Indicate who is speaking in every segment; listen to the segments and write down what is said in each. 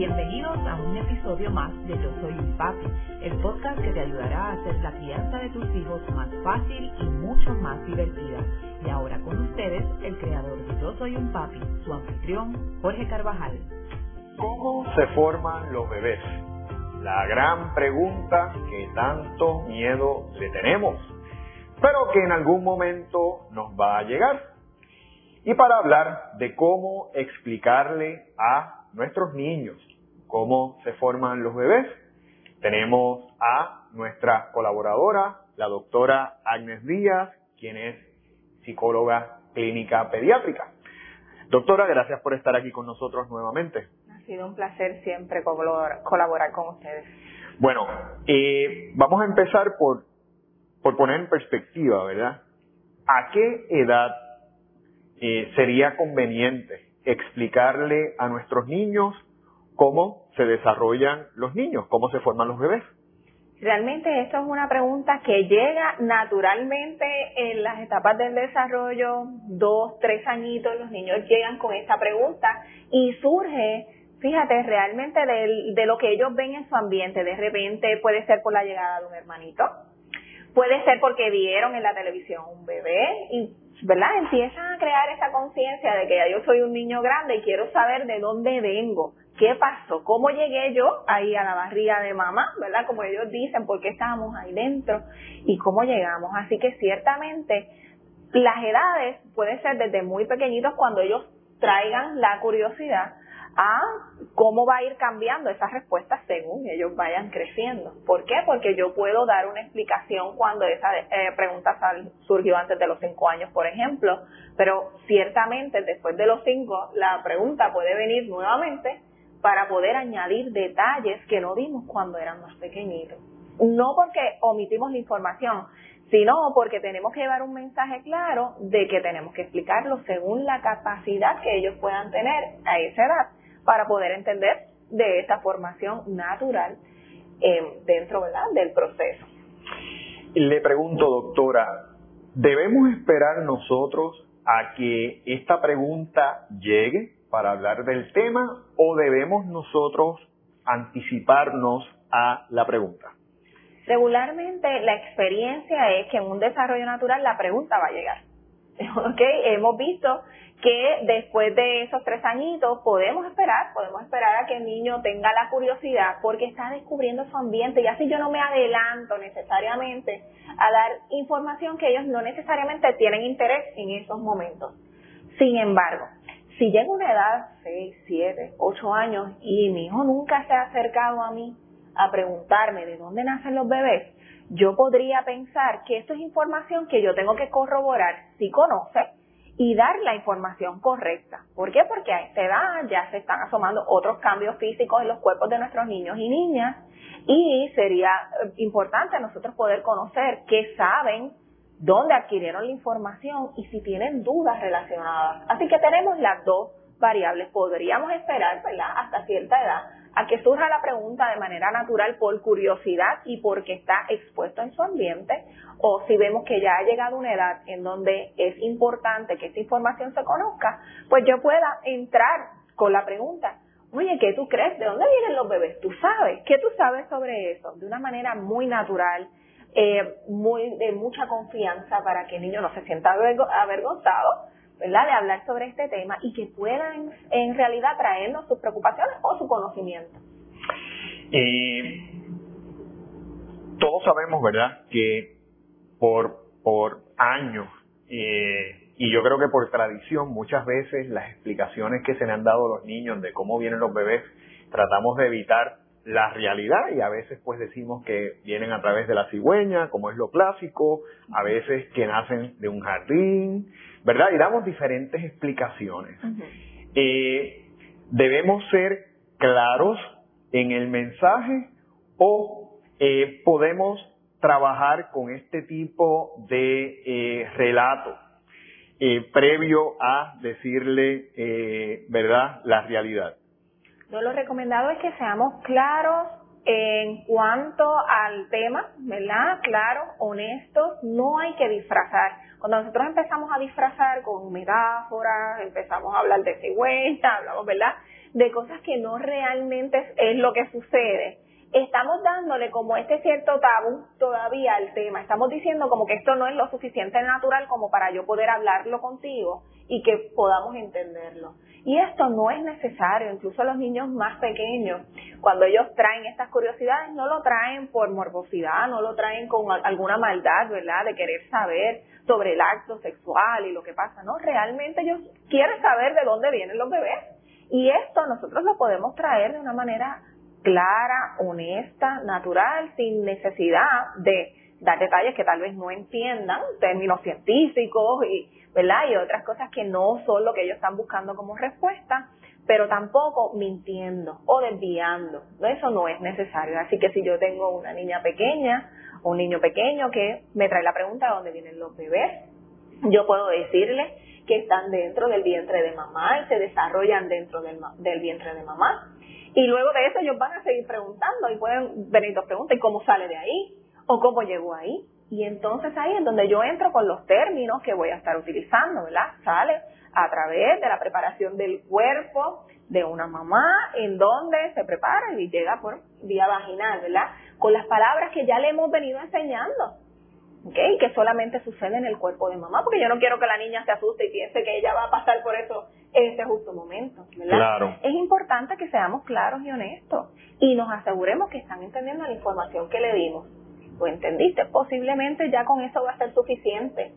Speaker 1: Bienvenidos a un episodio más de Yo Soy un Papi, el podcast que te ayudará a hacer la crianza de tus hijos más fácil y mucho más divertida. Y ahora con ustedes, el creador de Yo Soy un Papi, su anfitrión, Jorge Carvajal.
Speaker 2: ¿Cómo se forman los bebés? La gran pregunta que tanto miedo le tenemos, pero que en algún momento nos va a llegar. Y para hablar de cómo explicarle a nuestros niños, cómo se forman los bebés. Tenemos a nuestra colaboradora, la doctora Agnes Díaz, quien es psicóloga clínica pediátrica. Doctora, gracias por estar aquí con nosotros nuevamente.
Speaker 3: Ha sido un placer siempre colaborar con ustedes.
Speaker 2: Bueno, eh, vamos a empezar por, por poner en perspectiva, ¿verdad? ¿A qué edad eh, sería conveniente explicarle a nuestros niños cómo se desarrollan los niños, cómo se forman los bebés.
Speaker 3: Realmente esto es una pregunta que llega naturalmente en las etapas del desarrollo, dos, tres añitos, los niños llegan con esta pregunta y surge, fíjate, realmente de, de lo que ellos ven en su ambiente. De repente puede ser por la llegada de un hermanito, puede ser porque vieron en la televisión un bebé y ¿verdad? Empiezan a crear esa conciencia de que ya yo soy un niño grande y quiero saber de dónde vengo, qué pasó, cómo llegué yo ahí a la barriga de mamá, ¿verdad? Como ellos dicen, por qué estábamos ahí dentro y cómo llegamos. Así que ciertamente las edades pueden ser desde muy pequeñitos cuando ellos traigan la curiosidad a cómo va a ir cambiando esas respuestas según ellos vayan creciendo. ¿Por qué? Porque yo puedo dar una explicación cuando esa eh, pregunta surgió antes de los cinco años, por ejemplo, pero ciertamente después de los cinco la pregunta puede venir nuevamente para poder añadir detalles que no vimos cuando eran más pequeñitos. No porque omitimos la información, sino porque tenemos que llevar un mensaje claro de que tenemos que explicarlo según la capacidad que ellos puedan tener a esa edad para poder entender de esta formación natural eh, dentro ¿verdad? del proceso.
Speaker 2: Le pregunto, doctora, ¿debemos esperar nosotros a que esta pregunta llegue para hablar del tema o debemos nosotros anticiparnos a la pregunta?
Speaker 3: Regularmente la experiencia es que en un desarrollo natural la pregunta va a llegar. ¿Okay? Hemos visto que después de esos tres añitos podemos esperar, podemos esperar a que el niño tenga la curiosidad porque está descubriendo su ambiente y así yo no me adelanto necesariamente a dar información que ellos no necesariamente tienen interés en esos momentos. Sin embargo, si llega una edad, 6, 7, 8 años y mi hijo nunca se ha acercado a mí a preguntarme de dónde nacen los bebés, yo podría pensar que esto es información que yo tengo que corroborar si conoce y dar la información correcta. ¿Por qué? Porque a esta edad ya se están asomando otros cambios físicos en los cuerpos de nuestros niños y niñas y sería eh, importante nosotros poder conocer qué saben, dónde adquirieron la información y si tienen dudas relacionadas. Así que tenemos las dos variables. Podríamos esperar, ¿verdad?, hasta cierta edad a que surja la pregunta de manera natural por curiosidad y porque está expuesto en su ambiente, o si vemos que ya ha llegado una edad en donde es importante que esta información se conozca, pues yo pueda entrar con la pregunta, oye, ¿qué tú crees? ¿De dónde vienen los bebés? ¿Tú sabes? ¿Qué tú sabes sobre eso? De una manera muy natural, eh, muy de mucha confianza para que el niño no se sienta avergonzado ¿verdad? De hablar sobre este tema y que puedan en realidad traernos sus preocupaciones o su conocimiento.
Speaker 2: Y todos sabemos, ¿verdad?, que por, por años, eh, y yo creo que por tradición, muchas veces las explicaciones que se le han dado a los niños de cómo vienen los bebés, tratamos de evitar la realidad y a veces pues decimos que vienen a través de la cigüeña, como es lo clásico, a veces que nacen de un jardín, ¿verdad? Y damos diferentes explicaciones. Eh, debemos ser claros en el mensaje o eh, podemos trabajar con este tipo de eh, relato previo a decirle, ¿verdad?, la realidad.
Speaker 3: Yo lo recomendado es que seamos claros en cuanto al tema, ¿verdad? Claro, honestos, no hay que disfrazar. Cuando nosotros empezamos a disfrazar con metáforas, empezamos a hablar de cigüeña, hablamos, ¿verdad? de cosas que no realmente es lo que sucede, estamos dándole como este cierto tabú todavía al tema. Estamos diciendo como que esto no es lo suficiente natural como para yo poder hablarlo contigo y que podamos entenderlo. Y esto no es necesario, incluso los niños más pequeños, cuando ellos traen estas curiosidades, no lo traen por morbosidad, no lo traen con alguna maldad, ¿verdad? De querer saber sobre el acto sexual y lo que pasa, ¿no? Realmente ellos quieren saber de dónde vienen los bebés. Y esto nosotros lo podemos traer de una manera clara, honesta, natural, sin necesidad de dar detalles que tal vez no entiendan, términos científicos y, ¿verdad? y otras cosas que no son lo que ellos están buscando como respuesta, pero tampoco mintiendo o desviando. Eso no es necesario. Así que si yo tengo una niña pequeña o un niño pequeño que me trae la pregunta de dónde vienen los bebés, yo puedo decirle que están dentro del vientre de mamá y se desarrollan dentro del, del vientre de mamá y luego de eso ellos van a seguir preguntando y pueden venir dos preguntas, ¿y cómo sale de ahí? ¿O cómo llegó ahí? Y entonces ahí es donde yo entro con los términos que voy a estar utilizando, ¿verdad? Sale a través de la preparación del cuerpo de una mamá, en donde se prepara y llega por vía vaginal, ¿verdad? Con las palabras que ya le hemos venido enseñando. ¿Ok? Que solamente sucede en el cuerpo de mamá, porque yo no quiero que la niña se asuste y piense que ella va a pasar por eso en ese justo momento, ¿verdad?
Speaker 2: Claro.
Speaker 3: Es importante que seamos claros y honestos y nos aseguremos que están entendiendo la información que le dimos. ¿Lo entendiste? Posiblemente ya con eso va a ser suficiente.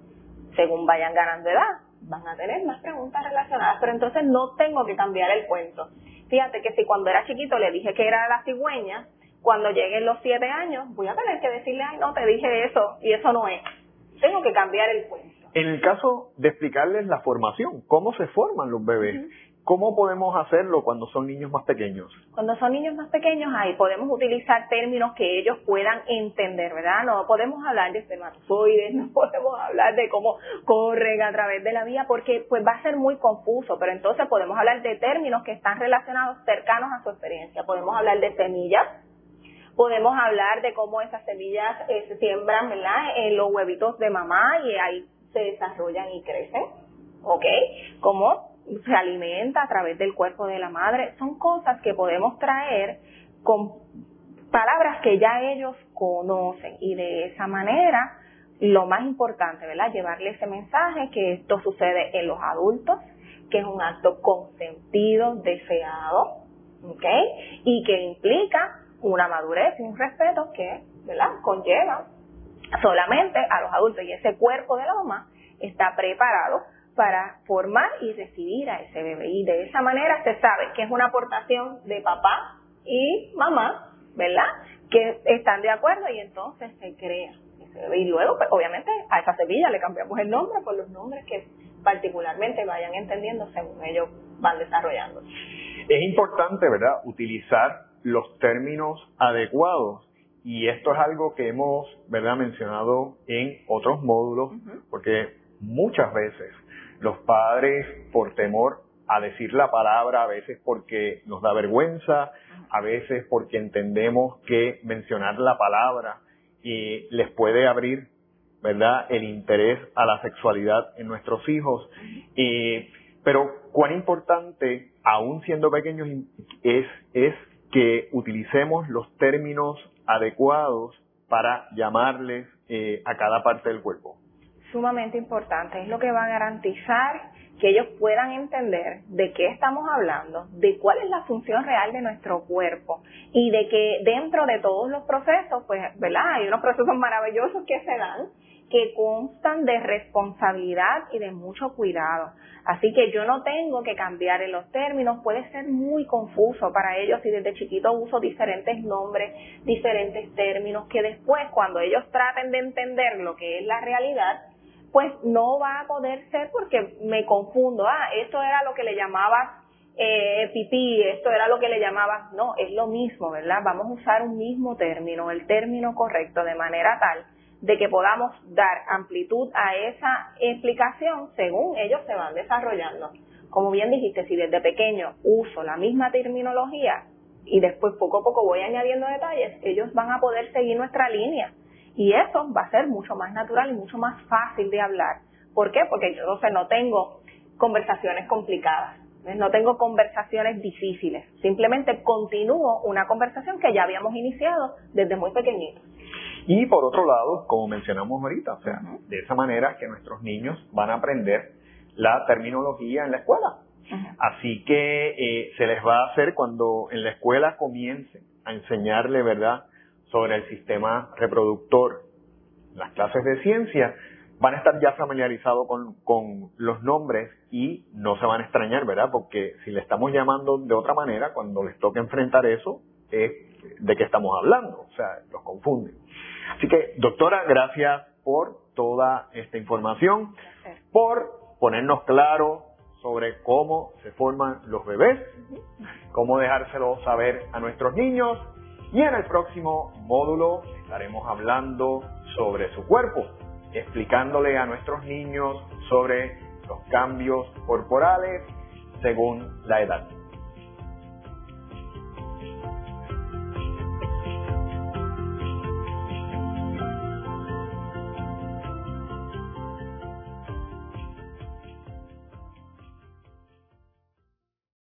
Speaker 3: Según vayan ganando edad, van a tener más preguntas relacionadas, pero entonces no tengo que cambiar el cuento. Fíjate que si cuando era chiquito le dije que era la cigüeña, cuando lleguen los siete años, voy a tener que decirle, ay, no, te dije eso y eso no es. Tengo que cambiar el cuento.
Speaker 2: En el caso de explicarles la formación, cómo se forman los bebés, ¿cómo podemos hacerlo cuando son niños más pequeños?
Speaker 3: Cuando son niños más pequeños, ahí podemos utilizar términos que ellos puedan entender, ¿verdad? No podemos hablar de espermatozoides, no podemos hablar de cómo corren a través de la vía, porque pues va a ser muy confuso, pero entonces podemos hablar de términos que están relacionados cercanos a su experiencia. Podemos hablar de semillas, podemos hablar de cómo esas semillas eh, se siembran ¿verdad? en los huevitos de mamá y ahí se desarrollan y crecen, ¿ok? Cómo se alimenta a través del cuerpo de la madre. Son cosas que podemos traer con palabras que ya ellos conocen y de esa manera lo más importante, ¿verdad? Llevarle ese mensaje que esto sucede en los adultos, que es un acto consentido, deseado, ¿ok? Y que implica una madurez y un respeto que, conlleva solamente a los adultos y ese cuerpo de la mamá está preparado para formar y recibir a ese bebé. Y de esa manera se sabe que es una aportación de papá y mamá, ¿verdad? Que están de acuerdo y entonces se crea ese bebé. Y luego, pues, obviamente, a esa semilla le cambiamos el nombre por los nombres que particularmente vayan entendiendo según ellos van desarrollando.
Speaker 2: Es importante, ¿verdad?, utilizar los términos adecuados. Y esto es algo que hemos, ¿verdad?, mencionado en otros módulos, porque muchas veces los padres, por temor a decir la palabra, a veces porque nos da vergüenza, a veces porque entendemos que mencionar la palabra y les puede abrir, ¿verdad?, el interés a la sexualidad en nuestros hijos. Y, pero cuán importante, aún siendo pequeños, es, es que utilicemos los términos adecuados para llamarles eh, a cada parte del cuerpo.
Speaker 3: Sumamente importante, es lo que va a garantizar que ellos puedan entender de qué estamos hablando, de cuál es la función real de nuestro cuerpo y de que dentro de todos los procesos, pues, ¿verdad? Hay unos procesos maravillosos que se dan que constan de responsabilidad y de mucho cuidado. Así que yo no tengo que cambiar en los términos, puede ser muy confuso para ellos si desde chiquito uso diferentes nombres, diferentes términos, que después cuando ellos traten de entender lo que es la realidad, pues no va a poder ser porque me confundo, ah, esto era lo que le llamabas eh, pipí, esto era lo que le llamabas, no, es lo mismo, ¿verdad? Vamos a usar un mismo término, el término correcto, de manera tal de que podamos dar amplitud a esa explicación según ellos se van desarrollando. Como bien dijiste, si desde pequeño uso la misma terminología y después poco a poco voy añadiendo detalles, ellos van a poder seguir nuestra línea. Y eso va a ser mucho más natural y mucho más fácil de hablar. ¿Por qué? Porque yo no sé, no tengo conversaciones complicadas. No tengo conversaciones difíciles. Simplemente continúo una conversación que ya habíamos iniciado desde muy pequeñito.
Speaker 2: Y por otro lado, como mencionamos ahorita, o sea, de esa manera que nuestros niños van a aprender la terminología en la escuela. Así que eh, se les va a hacer cuando en la escuela comiencen a enseñarle, ¿verdad?, sobre el sistema reproductor, las clases de ciencia, van a estar ya familiarizados con, con los nombres y no se van a extrañar, ¿verdad? Porque si le estamos llamando de otra manera, cuando les toque enfrentar eso, es de qué estamos hablando, o sea, los confunden. Así que, doctora, gracias por toda esta información, por ponernos claro sobre cómo se forman los bebés, cómo dejárselo saber a nuestros niños y en el próximo módulo estaremos hablando sobre su cuerpo, explicándole a nuestros niños sobre los cambios corporales según la edad.